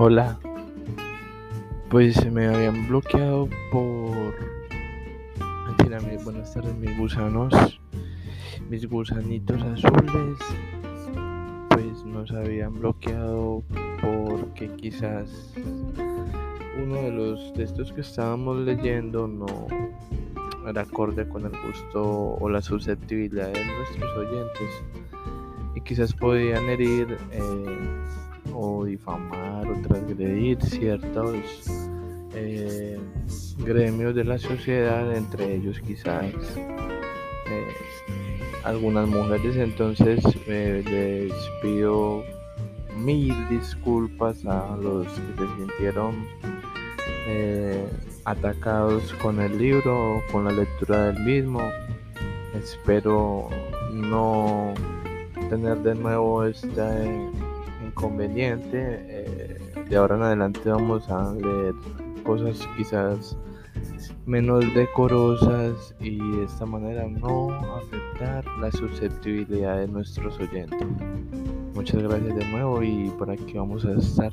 Hola. Pues me habían bloqueado por. Mentira, mis buenas tardes, mis gusanos. Mis gusanitos azules. Pues nos habían bloqueado porque quizás uno de los textos que estábamos leyendo no era acorde con el gusto o la susceptibilidad de nuestros oyentes y quizás podían herir eh, o difamar o transgredir ciertos eh, gremios de la sociedad, entre ellos quizás eh, algunas mujeres. Entonces les pido mil disculpas a los que se sintieron atacados con el libro con la lectura del mismo. Espero no tener de nuevo este inconveniente. Eh, de ahora en adelante vamos a leer cosas quizás menos decorosas y de esta manera no afectar la susceptibilidad de nuestros oyentes. Muchas gracias de nuevo y por aquí vamos a estar.